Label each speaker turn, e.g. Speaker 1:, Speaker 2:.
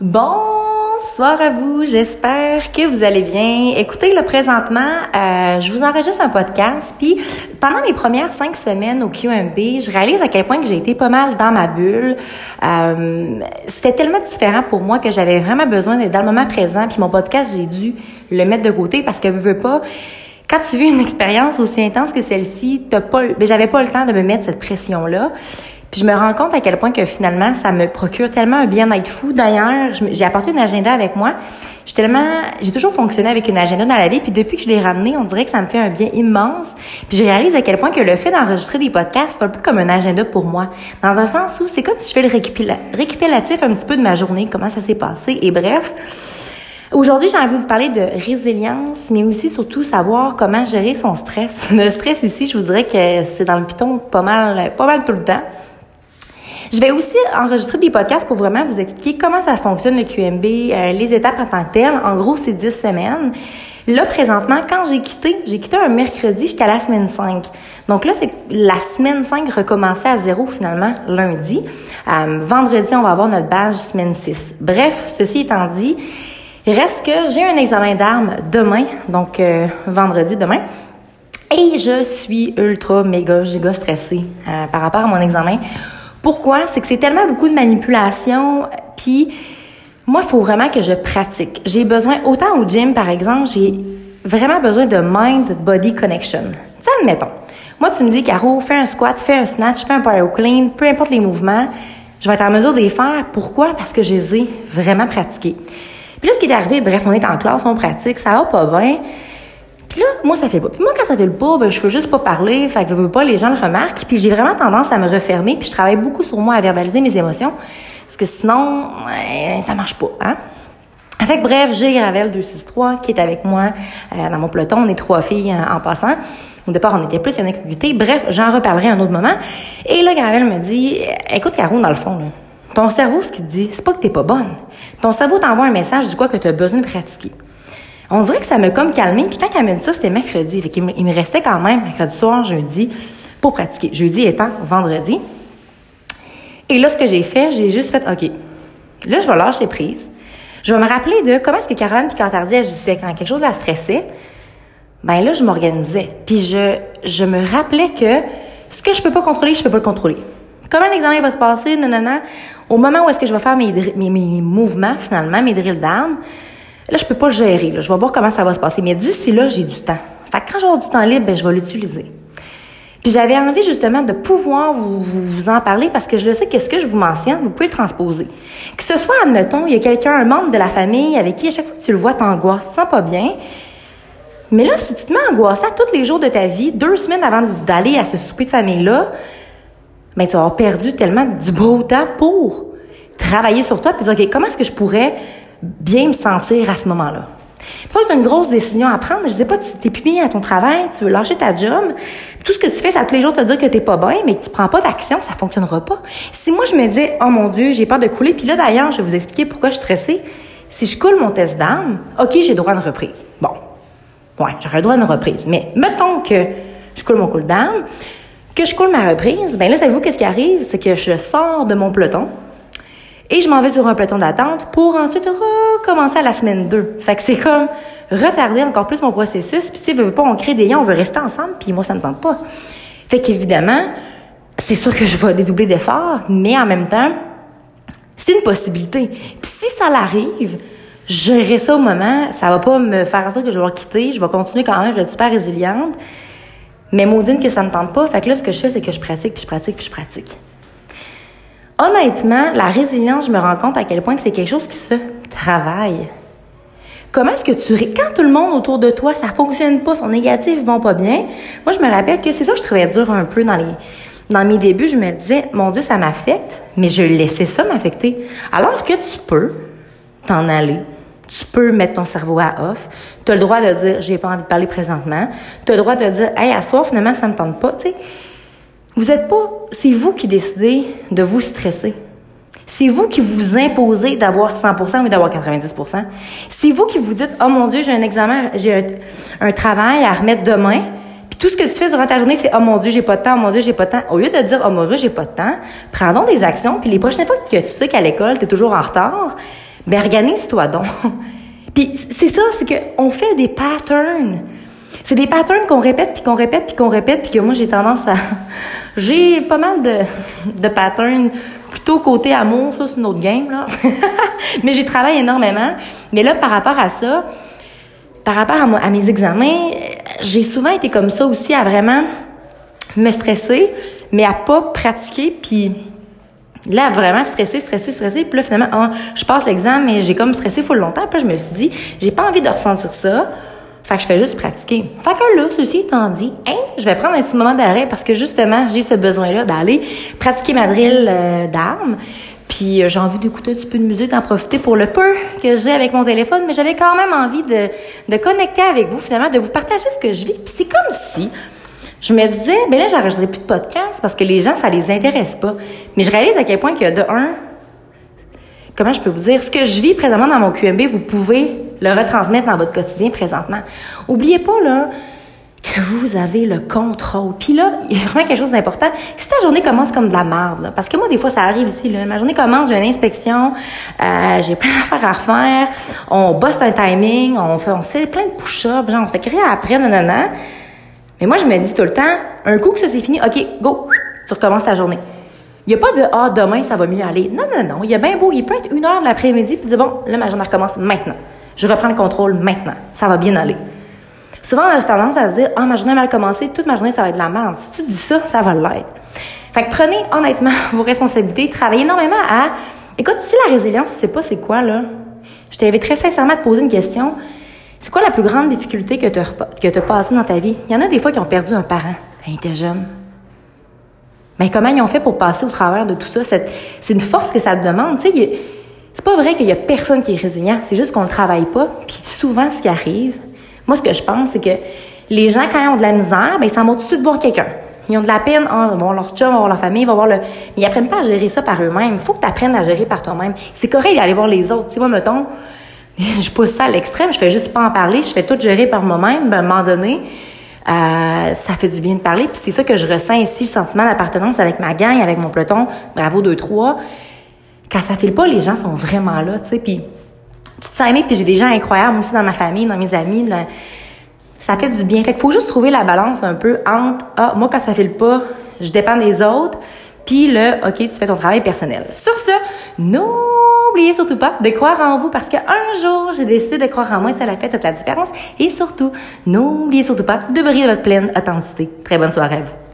Speaker 1: Bonsoir à vous, j'espère que vous allez bien. Écoutez, là, présentement, euh, je vous enregistre un podcast, puis pendant mes premières cinq semaines au QMB, je réalise à quel point que j'ai été pas mal dans ma bulle. Euh, C'était tellement différent pour moi que j'avais vraiment besoin d'être dans le moment présent, puis mon podcast, j'ai dû le mettre de côté parce que je veux pas quand tu vis une expérience aussi intense que celle-ci, t'as pas, ben, j'avais pas le temps de me mettre cette pression-là. Puis je me rends compte à quel point que finalement, ça me procure tellement un bien-être fou. D'ailleurs, j'ai apporté une agenda avec moi. J'ai tellement, j'ai toujours fonctionné avec une agenda dans la vie. Puis depuis que je l'ai ramené, on dirait que ça me fait un bien immense. Puis je réalise à quel point que le fait d'enregistrer des podcasts, c'est un peu comme un agenda pour moi. Dans un sens où c'est comme si je fais le récupératif un petit peu de ma journée, comment ça s'est passé. Et bref. Aujourd'hui, j'ai envie de vous parler de résilience, mais aussi surtout savoir comment gérer son stress. Le stress ici, je vous dirais que c'est dans le piton pas mal, pas mal tout le temps. Je vais aussi enregistrer des podcasts pour vraiment vous expliquer comment ça fonctionne le QMB, euh, les étapes en tant que telles. En gros, c'est 10 semaines. Là, présentement, quand j'ai quitté, j'ai quitté un mercredi jusqu'à la semaine 5. Donc là, c'est la semaine 5 recommençait à zéro finalement lundi. Euh, vendredi, on va avoir notre badge semaine 6. Bref, ceci étant dit, reste que j'ai un examen d'armes demain, donc euh, vendredi demain. Et je suis ultra, méga, giga stressée par rapport à mon examen. Pourquoi? C'est que c'est tellement beaucoup de manipulation, puis moi, il faut vraiment que je pratique. J'ai besoin, autant au gym, par exemple, j'ai vraiment besoin de mind-body connection. Ça, admettons. Moi, tu me dis, Caro, fais un squat, fais un snatch, fais un power clean, peu importe les mouvements, je vais être en mesure de les faire. Pourquoi? Parce que je les ai vraiment pratiqués. Puis là, ce qui est arrivé, bref, on est en classe, on pratique, ça va pas bien. Puis là, moi, ça fait pas. Puis moi, quand ça fait le pas, ben, je veux juste pas parler. Fait que je veux pas, les gens le remarquent. Puis j'ai vraiment tendance à me refermer. Puis je travaille beaucoup sur moi à verbaliser mes émotions. Parce que sinon, ça marche pas, hein? Fait que bref, j'ai Gravel 263 qui est avec moi euh, dans mon peloton. On est trois filles en, passant. Au départ, on était plus, il y en a Bref, j'en reparlerai un autre moment. Et là, Gravel me dit, écoute, Caro, dans le fond, là, ton cerveau, ce qu'il te dit, c'est pas que t'es pas bonne. Ton cerveau t'envoie un message du quoi que tu as besoin de pratiquer. On dirait que ça m'a comme calmé. Puis quand elle m'a dit ça, c'était mercredi. Fait qu'il me, il me restait quand même mercredi soir, jeudi, pour pratiquer. Jeudi étant vendredi. Et là, ce que j'ai fait, j'ai juste fait, OK, là, je vais lâcher prise. Je vais me rappeler de comment est-ce que Caroline puis Cantardi agissaient quand quelque chose la stressait. Ben là, je m'organisais. Puis je, je me rappelais que ce que je peux pas contrôler, je peux pas le contrôler. Comment l'examen va se passer, non. Au moment où est-ce que je vais faire mes, mes, mes mouvements, finalement, mes drills d'armes, Là, je peux pas gérer. Là. Je vais voir comment ça va se passer. Mais d'ici là, j'ai du temps. Fait que quand j'aurai du temps libre, ben, je vais l'utiliser. Puis j'avais envie justement de pouvoir vous, vous, en parler parce que je le sais que ce que je vous mentionne, vous pouvez le transposer. Que ce soit, admettons, il y a quelqu'un, un membre de la famille avec qui à chaque fois que tu le vois, t'angoisses, tu te sens pas bien. Mais là, si tu te mets angoissé à tous les jours de ta vie, deux semaines avant d'aller à ce souper de famille-là, ben, tu vas avoir perdu tellement du beau temps pour travailler sur toi puis dire, OK, comment est-ce que je pourrais bien me sentir à ce moment-là. C'est tu as une grosse décision à prendre. Je sais pas, tu t'es plus à ton travail, tu veux lâcher ta job. tout ce que tu fais, ça tous les jours te dire que t'es pas bien, mais que tu prends pas d'action, ça fonctionnera pas. Si moi je me dis, oh mon Dieu, j'ai peur de couler, puis là d'ailleurs, je vais vous expliquer pourquoi je suis stressée. Si je coule mon test d'âme, ok, j'ai droit à une reprise. Bon, ouais, j'aurais le droit à une reprise. Mais mettons que je coule mon cool d'âme, que je coule ma reprise, ben là, savez-vous qu'est-ce qui arrive, c'est que je sors de mon peloton, et je m'en vais sur un peloton d'attente pour ensuite recommencer à la semaine 2. Fait que c'est comme retarder encore plus mon processus. Puis tu sais, veut pas, on crée des liens, on veut rester ensemble, puis moi, ça me tente pas. Fait qu'évidemment, c'est sûr que je vais dédoubler d'efforts, mais en même temps, c'est une possibilité. Puis si ça l'arrive, gérer ça au moment, ça va pas me faire en sorte que je vais quitter, je vais continuer quand même, je vais être super résiliente. Mais maudine que ça me tente pas, fait que là, ce que je fais, c'est que je pratique, puis je pratique, puis je pratique. Honnêtement, la résilience, je me rends compte à quel point c'est quelque chose qui se travaille. Comment est-ce que tu... Quand tout le monde autour de toi, ça fonctionne pas, son négatif vont pas bien, moi, je me rappelle que c'est ça que je trouvais dur un peu dans les... Dans mes débuts, je me disais, mon Dieu, ça m'affecte, mais je laissais ça m'affecter. Alors que tu peux t'en aller. Tu peux mettre ton cerveau à off. Tu as le droit de dire, j'ai pas envie de parler présentement. Tu as le droit de dire, hey, à soir, finalement, ça me tente pas. Tu sais, vous êtes pas, c'est vous qui décidez de vous stresser. C'est vous qui vous imposez d'avoir 100% ou d'avoir 90%. C'est vous qui vous dites, oh mon Dieu, j'ai un examen, j'ai un, travail à remettre demain. Puis tout ce que tu fais durant ta journée, c'est, oh mon Dieu, j'ai pas de temps, oh mon Dieu, j'ai pas de temps. Au lieu de dire, oh mon Dieu, j'ai pas de temps, prends donc des actions. Puis les prochaines fois que tu sais qu'à l'école, tu es toujours en retard, Ben, organise-toi donc. puis c'est ça, c'est qu'on fait des patterns. C'est des patterns qu'on répète, puis qu'on répète, puis qu'on répète, puis que moi, j'ai tendance à... j'ai pas mal de, de patterns plutôt côté amour, ça, c'est une autre game, là. Mais j'ai travaillé énormément. Mais là, par rapport à ça, par rapport à, à mes examens, j'ai souvent été comme ça aussi à vraiment me stresser, mais à pas pratiquer, puis là, vraiment stressé, stressé, stressé. Puis là, finalement, ah, je passe l'examen, mais j'ai comme stressé full longtemps. Puis je me suis dit, j'ai pas envie de ressentir ça. Fait que je fais juste pratiquer. Fait que là, ceci étant dit, hein, je vais prendre un petit moment d'arrêt parce que justement, j'ai ce besoin-là d'aller pratiquer ma drill euh, d'armes. Puis euh, j'ai envie d'écouter un petit peu de musique, d'en profiter pour le peu que j'ai avec mon téléphone, mais j'avais quand même envie de, de connecter avec vous, finalement, de vous partager ce que je vis. Puis c'est comme si je me disais, ben là, j'enregistrerai plus de podcast parce que les gens, ça les intéresse pas. Mais je réalise à quel point a de un, comment je peux vous dire, ce que je vis présentement dans mon QMB, vous pouvez le retransmettre dans votre quotidien présentement. Oubliez pas, là, que vous avez le contrôle. Puis là, il y a vraiment quelque chose d'important. Si ta journée commence comme de la merde, parce que moi, des fois, ça arrive ici, là, ma journée commence, j'ai une inspection, euh, j'ai plein d'affaires à refaire, on bosse un timing, on fait, plein de push-ups, genre, on se fait créer après, nanana. Mais moi, je me dis tout le temps, un coup que ça c'est fini, OK, go, tu recommences ta journée. Il n'y a pas de Ah, demain, ça va mieux aller. Non, non, non. Il y a bien beau, il peut être une heure de l'après-midi, puis dire Bon, là, ma journée recommence maintenant. Je reprends le contrôle maintenant. Ça va bien aller. Souvent, on a tendance à se dire Ah, ma journée va commencer, toute ma journée, ça va être de la merde. Si tu dis ça, ça va l'être. Fait que prenez honnêtement vos responsabilités, travaillez énormément à. Écoute, si la résilience, tu sais pas c'est quoi, là, je t'invite très sincèrement à te poser une question. C'est quoi la plus grande difficulté que tu as, passée dans ta vie? Il y en a des fois qui ont perdu un parent quand ils étaient jeunes. Mais comment ils ont fait pour passer au travers de tout ça? C'est une force que ça te demande. Tu sais, c'est pas vrai qu'il y a personne qui est résilient. C'est juste qu'on ne travaille pas. Puis souvent, ce qui arrive, moi, ce que je pense, c'est que les gens, quand ils ont de la misère, ben, ils s'en vont tout de suite voir quelqu'un. Ils ont de la peine, hein, ils vont voir leur chum, voir leur famille, ils vont voir le... Mais ils apprennent pas à gérer ça par eux-mêmes. Il faut que tu apprennes à gérer par toi-même. C'est correct d'aller voir les autres. Tu sais, moi, mettons, je pousse ça à l'extrême, je fais juste pas en parler, je fais tout gérer par moi-même, ben, à un moment donné, euh, ça fait du bien de parler, puis c'est ça que je ressens ici, le sentiment d'appartenance avec ma gang, avec mon peloton, bravo 2-3. Quand ça file pas, les gens sont vraiment là, tu sais, puis tu te sens aimé, puis j'ai des gens incroyables aussi dans ma famille, dans mes amis, ça fait du bien. Fait qu'il faut juste trouver la balance un peu entre, ah, moi, quand ça file pas, je dépends des autres, puis le, OK, tu fais ton travail personnel. Sur ce, n'oubliez surtout pas de croire en vous parce qu'un jour, j'ai décidé de croire en moi et ça a fait toute la différence. Et surtout, n'oubliez surtout pas de briller votre pleine authenticité. Très bonne soirée à vous.